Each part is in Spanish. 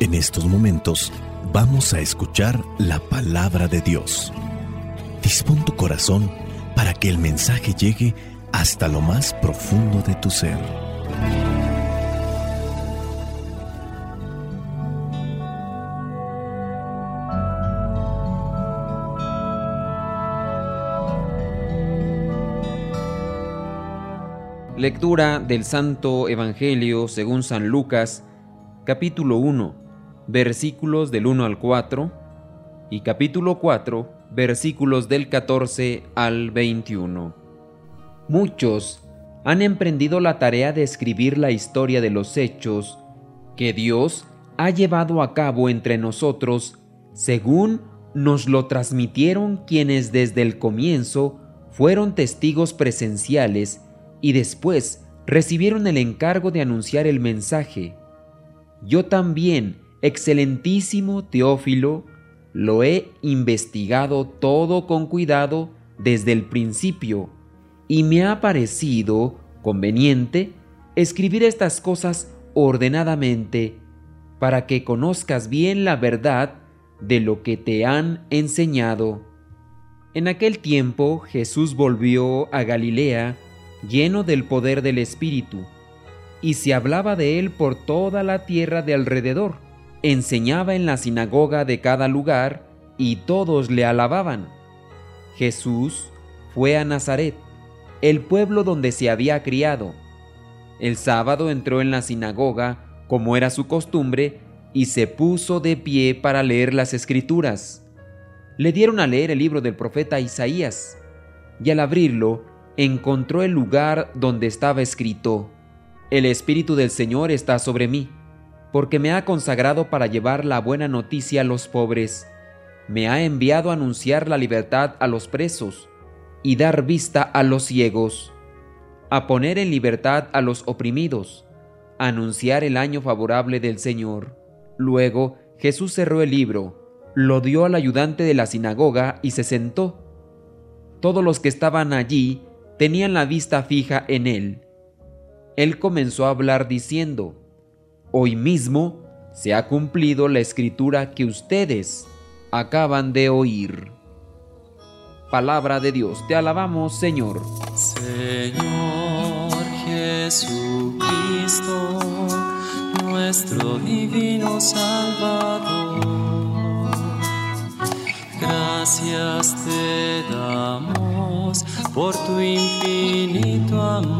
En estos momentos vamos a escuchar la palabra de Dios. Dispón tu corazón para que el mensaje llegue hasta lo más profundo de tu ser. Lectura del Santo Evangelio según San Lucas, capítulo 1, versículos del 1 al 4 y capítulo 4, versículos del 14 al 21. Muchos han emprendido la tarea de escribir la historia de los hechos que Dios ha llevado a cabo entre nosotros según nos lo transmitieron quienes desde el comienzo fueron testigos presenciales y después recibieron el encargo de anunciar el mensaje. Yo también, excelentísimo Teófilo, lo he investigado todo con cuidado desde el principio y me ha parecido conveniente escribir estas cosas ordenadamente para que conozcas bien la verdad de lo que te han enseñado. En aquel tiempo Jesús volvió a Galilea lleno del poder del Espíritu, y se hablaba de él por toda la tierra de alrededor. Enseñaba en la sinagoga de cada lugar, y todos le alababan. Jesús fue a Nazaret, el pueblo donde se había criado. El sábado entró en la sinagoga, como era su costumbre, y se puso de pie para leer las escrituras. Le dieron a leer el libro del profeta Isaías, y al abrirlo encontró el lugar donde estaba escrito, El Espíritu del Señor está sobre mí, porque me ha consagrado para llevar la buena noticia a los pobres, me ha enviado a anunciar la libertad a los presos y dar vista a los ciegos, a poner en libertad a los oprimidos, a anunciar el año favorable del Señor. Luego Jesús cerró el libro, lo dio al ayudante de la sinagoga y se sentó. Todos los que estaban allí tenían la vista fija en él. Él comenzó a hablar diciendo, Hoy mismo se ha cumplido la escritura que ustedes acaban de oír. Palabra de Dios, te alabamos Señor. Señor Jesucristo, nuestro divino Salvador, gracias te damos por tu infinito amor.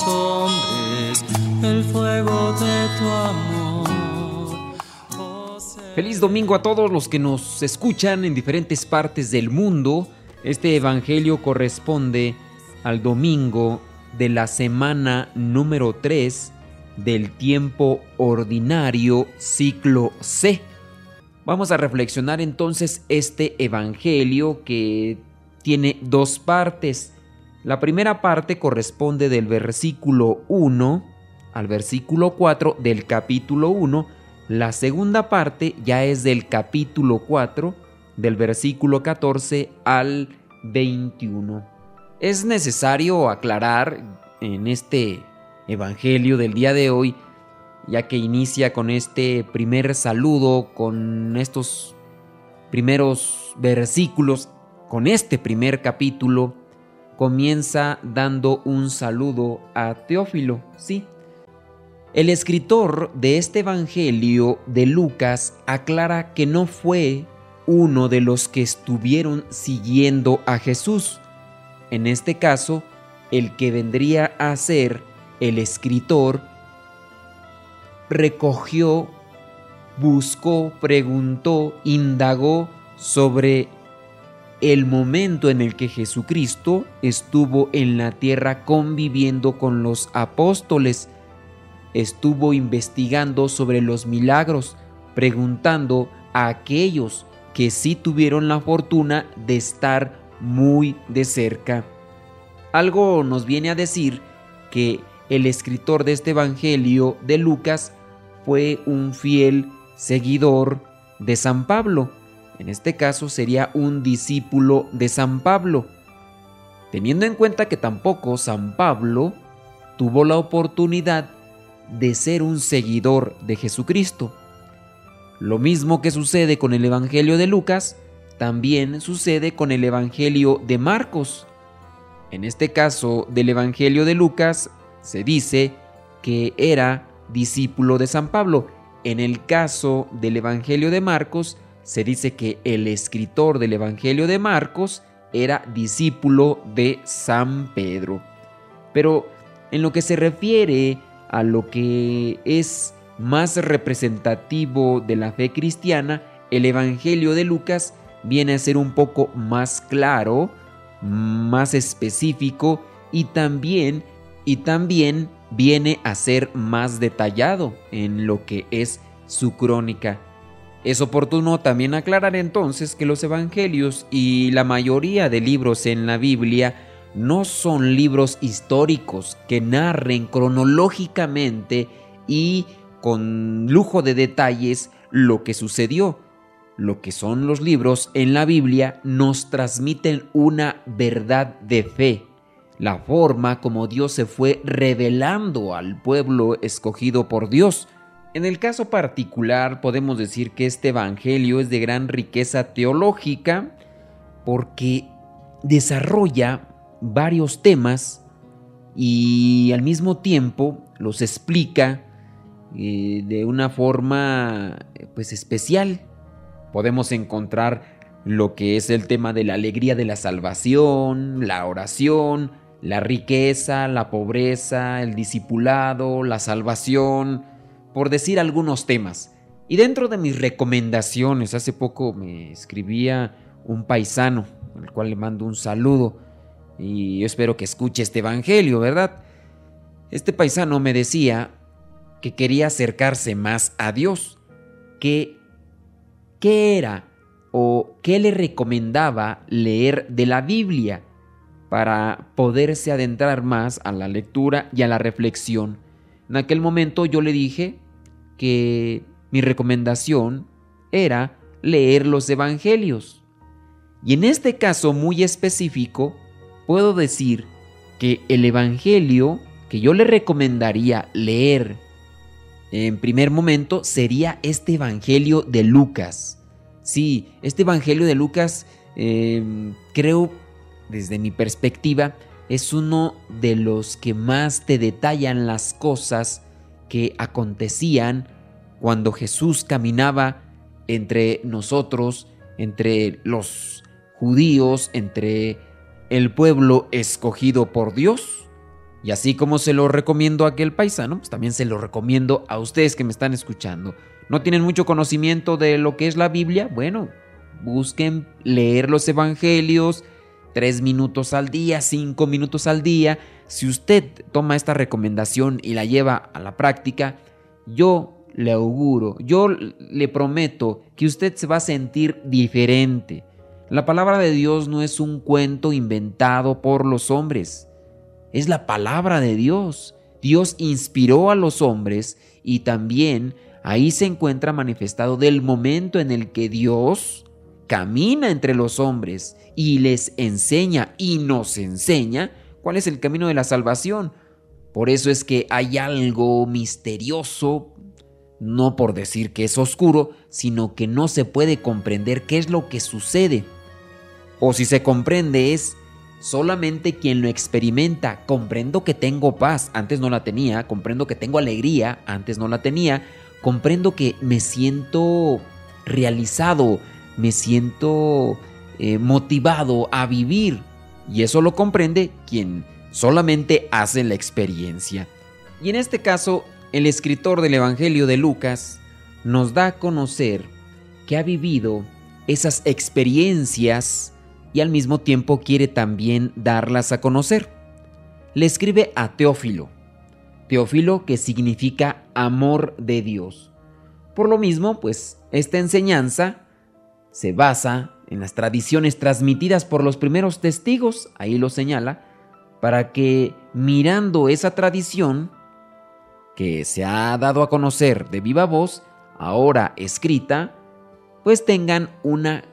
hombres el fuego de tu Feliz domingo a todos los que nos escuchan en diferentes partes del mundo. Este Evangelio corresponde al domingo de la semana número 3 del tiempo ordinario ciclo C. Vamos a reflexionar entonces este Evangelio que tiene dos partes. La primera parte corresponde del versículo 1 al versículo 4 del capítulo 1. La segunda parte ya es del capítulo 4 del versículo 14 al 21. Es necesario aclarar en este Evangelio del día de hoy, ya que inicia con este primer saludo, con estos primeros versículos, con este primer capítulo, comienza dando un saludo a Teófilo, sí. El escritor de este Evangelio de Lucas aclara que no fue uno de los que estuvieron siguiendo a Jesús, en este caso, el que vendría a ser el escritor, recogió, buscó, preguntó, indagó sobre el momento en el que Jesucristo estuvo en la tierra conviviendo con los apóstoles. Estuvo investigando sobre los milagros, preguntando a aquellos que sí tuvieron la fortuna de estar muy de cerca. Algo nos viene a decir que el escritor de este Evangelio de Lucas fue un fiel seguidor de San Pablo. En este caso sería un discípulo de San Pablo. Teniendo en cuenta que tampoco San Pablo tuvo la oportunidad de ser un seguidor de Jesucristo. Lo mismo que sucede con el Evangelio de Lucas, también sucede con el Evangelio de Marcos. En este caso del Evangelio de Lucas se dice que era discípulo de San Pablo. En el caso del Evangelio de Marcos se dice que el escritor del Evangelio de Marcos era discípulo de San Pedro. Pero en lo que se refiere a lo que es más representativo de la fe cristiana, el Evangelio de Lucas viene a ser un poco más claro, más específico y también y también viene a ser más detallado en lo que es su crónica. Es oportuno también aclarar entonces que los evangelios y la mayoría de libros en la Biblia no son libros históricos que narren cronológicamente y con lujo de detalles lo que sucedió. Lo que son los libros en la Biblia nos transmiten una verdad de fe, la forma como Dios se fue revelando al pueblo escogido por Dios. En el caso particular podemos decir que este Evangelio es de gran riqueza teológica porque desarrolla varios temas y al mismo tiempo los explica eh, de una forma pues especial. Podemos encontrar lo que es el tema de la alegría de la salvación, la oración, la riqueza, la pobreza, el discipulado, la salvación, por decir algunos temas. Y dentro de mis recomendaciones, hace poco me escribía un paisano, al cual le mando un saludo, y yo espero que escuche este Evangelio, ¿verdad? Este paisano me decía que quería acercarse más a Dios, que qué era o qué le recomendaba leer de la Biblia para poderse adentrar más a la lectura y a la reflexión. En aquel momento yo le dije que mi recomendación era leer los evangelios. Y en este caso muy específico, puedo decir que el evangelio que yo le recomendaría leer en primer momento sería este evangelio de Lucas. Sí, este evangelio de Lucas eh, creo desde mi perspectiva, es uno de los que más te detallan las cosas que acontecían cuando Jesús caminaba entre nosotros, entre los judíos, entre el pueblo escogido por Dios. Y así como se lo recomiendo a aquel paisano, pues también se lo recomiendo a ustedes que me están escuchando. ¿No tienen mucho conocimiento de lo que es la Biblia? Bueno, busquen leer los evangelios, tres minutos al día, cinco minutos al día. Si usted toma esta recomendación y la lleva a la práctica, yo le auguro, yo le prometo que usted se va a sentir diferente. La palabra de Dios no es un cuento inventado por los hombres, es la palabra de Dios. Dios inspiró a los hombres y también ahí se encuentra manifestado del momento en el que Dios camina entre los hombres y les enseña y nos enseña cuál es el camino de la salvación. Por eso es que hay algo misterioso, no por decir que es oscuro, sino que no se puede comprender qué es lo que sucede. O si se comprende es solamente quien lo experimenta. Comprendo que tengo paz, antes no la tenía, comprendo que tengo alegría, antes no la tenía, comprendo que me siento realizado, me siento eh, motivado a vivir. Y eso lo comprende quien solamente hace la experiencia. Y en este caso, el escritor del Evangelio de Lucas nos da a conocer que ha vivido esas experiencias y al mismo tiempo quiere también darlas a conocer. Le escribe a Teófilo. Teófilo que significa amor de Dios. Por lo mismo, pues esta enseñanza se basa en las tradiciones transmitidas por los primeros testigos, ahí lo señala, para que mirando esa tradición que se ha dado a conocer de viva voz, ahora escrita, pues tengan una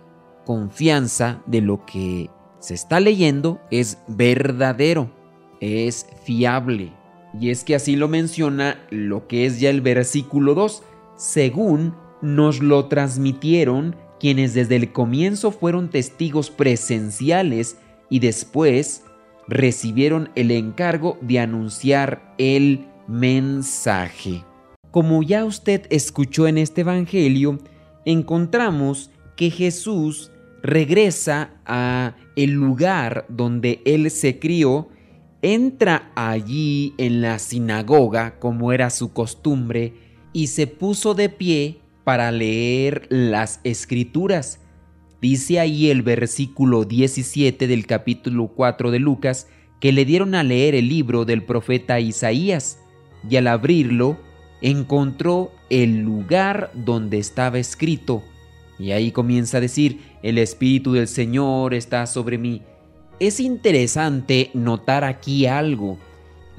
confianza de lo que se está leyendo es verdadero, es fiable. Y es que así lo menciona lo que es ya el versículo 2, según nos lo transmitieron quienes desde el comienzo fueron testigos presenciales y después recibieron el encargo de anunciar el mensaje. Como ya usted escuchó en este Evangelio, encontramos que Jesús regresa a el lugar donde él se crió, entra allí en la sinagoga como era su costumbre y se puso de pie para leer las escrituras. Dice ahí el versículo 17 del capítulo 4 de Lucas que le dieron a leer el libro del profeta Isaías y al abrirlo encontró el lugar donde estaba escrito. Y ahí comienza a decir, el Espíritu del Señor está sobre mí. Es interesante notar aquí algo.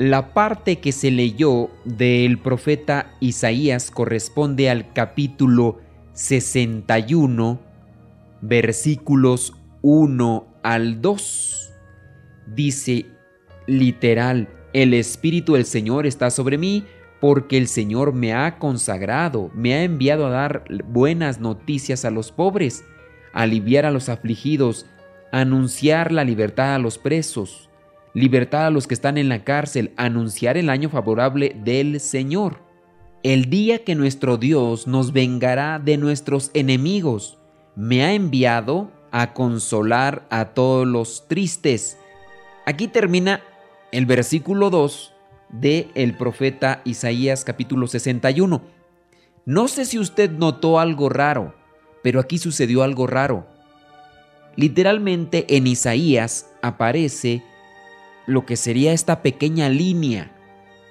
La parte que se leyó del profeta Isaías corresponde al capítulo 61, versículos 1 al 2. Dice literal, el Espíritu del Señor está sobre mí porque el Señor me ha consagrado, me ha enviado a dar buenas noticias a los pobres, a aliviar a los afligidos, anunciar la libertad a los presos libertad a los que están en la cárcel, anunciar el año favorable del Señor, el día que nuestro Dios nos vengará de nuestros enemigos. Me ha enviado a consolar a todos los tristes. Aquí termina el versículo 2 de el profeta Isaías capítulo 61. No sé si usted notó algo raro, pero aquí sucedió algo raro. Literalmente en Isaías aparece lo que sería esta pequeña línea,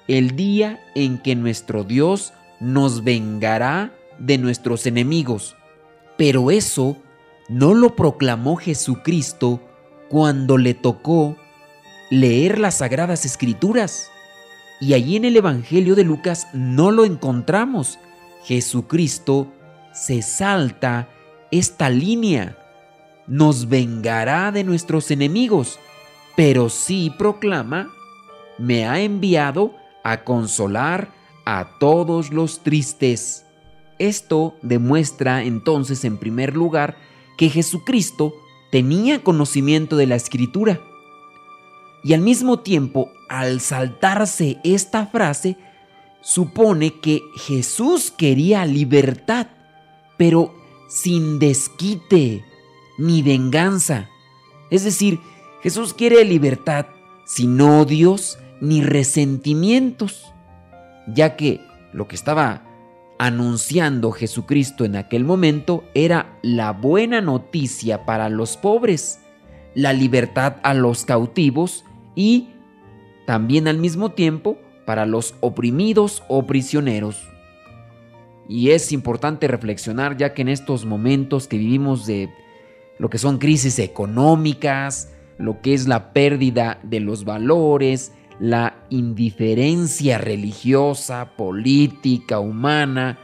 el día en que nuestro Dios nos vengará de nuestros enemigos. Pero eso no lo proclamó Jesucristo cuando le tocó leer las sagradas escrituras. Y allí en el Evangelio de Lucas no lo encontramos. Jesucristo se salta esta línea. Nos vengará de nuestros enemigos pero sí proclama, me ha enviado a consolar a todos los tristes. Esto demuestra entonces en primer lugar que Jesucristo tenía conocimiento de la escritura. Y al mismo tiempo, al saltarse esta frase, supone que Jesús quería libertad, pero sin desquite ni venganza. Es decir, Jesús quiere libertad sin odios ni resentimientos, ya que lo que estaba anunciando Jesucristo en aquel momento era la buena noticia para los pobres, la libertad a los cautivos y también al mismo tiempo para los oprimidos o prisioneros. Y es importante reflexionar ya que en estos momentos que vivimos de lo que son crisis económicas, lo que es la pérdida de los valores, la indiferencia religiosa, política, humana.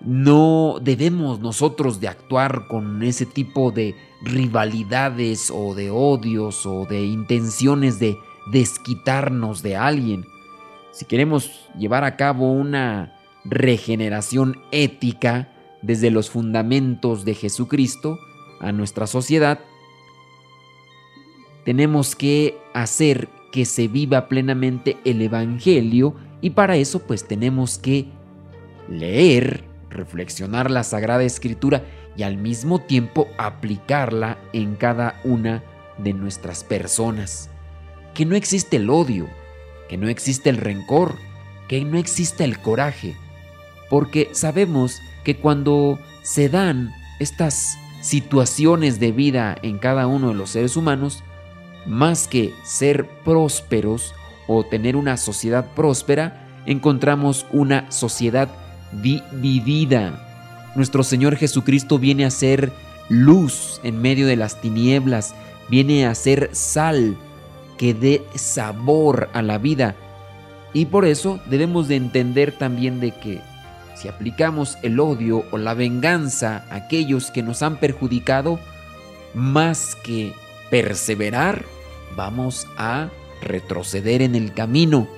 No debemos nosotros de actuar con ese tipo de rivalidades o de odios o de intenciones de desquitarnos de alguien. Si queremos llevar a cabo una regeneración ética desde los fundamentos de Jesucristo a nuestra sociedad, tenemos que hacer que se viva plenamente el Evangelio y para eso pues tenemos que leer, reflexionar la Sagrada Escritura y al mismo tiempo aplicarla en cada una de nuestras personas. Que no existe el odio, que no existe el rencor, que no existe el coraje, porque sabemos que cuando se dan estas situaciones de vida en cada uno de los seres humanos, más que ser prósperos o tener una sociedad próspera, encontramos una sociedad dividida. Nuestro Señor Jesucristo viene a ser luz en medio de las tinieblas, viene a ser sal que dé sabor a la vida. Y por eso debemos de entender también de que si aplicamos el odio o la venganza a aquellos que nos han perjudicado, más que perseverar, vamos a retroceder en el camino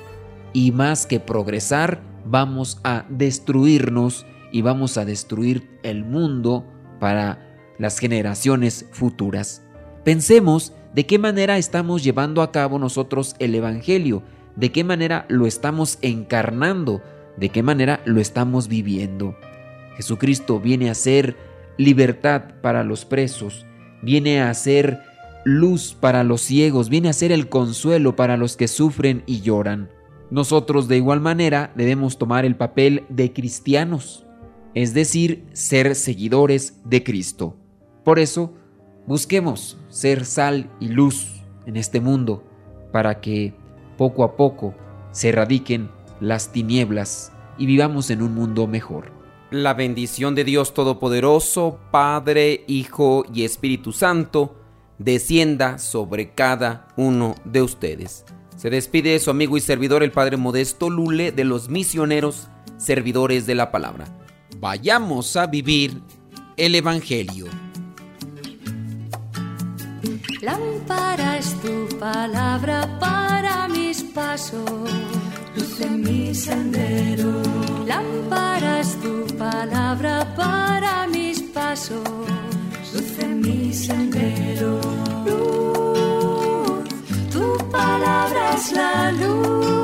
y más que progresar, vamos a destruirnos y vamos a destruir el mundo para las generaciones futuras. Pensemos de qué manera estamos llevando a cabo nosotros el Evangelio, de qué manera lo estamos encarnando, de qué manera lo estamos viviendo. Jesucristo viene a ser libertad para los presos, viene a ser luz para los ciegos, viene a ser el consuelo para los que sufren y lloran. Nosotros de igual manera debemos tomar el papel de cristianos, es decir, ser seguidores de Cristo. Por eso, busquemos ser sal y luz en este mundo para que poco a poco se erradiquen las tinieblas y vivamos en un mundo mejor. La bendición de Dios Todopoderoso, Padre, Hijo y Espíritu Santo, descienda sobre cada uno de ustedes. Se despide su amigo y servidor el Padre Modesto Lule de los misioneros servidores de la palabra. Vayamos a vivir el Evangelio. Lámpara es tu palabra para mis pasos, luz en mi sendero. Lámpara es tu palabra para mis pasos, luz en mi sendero. Luz, tu palabra es la luz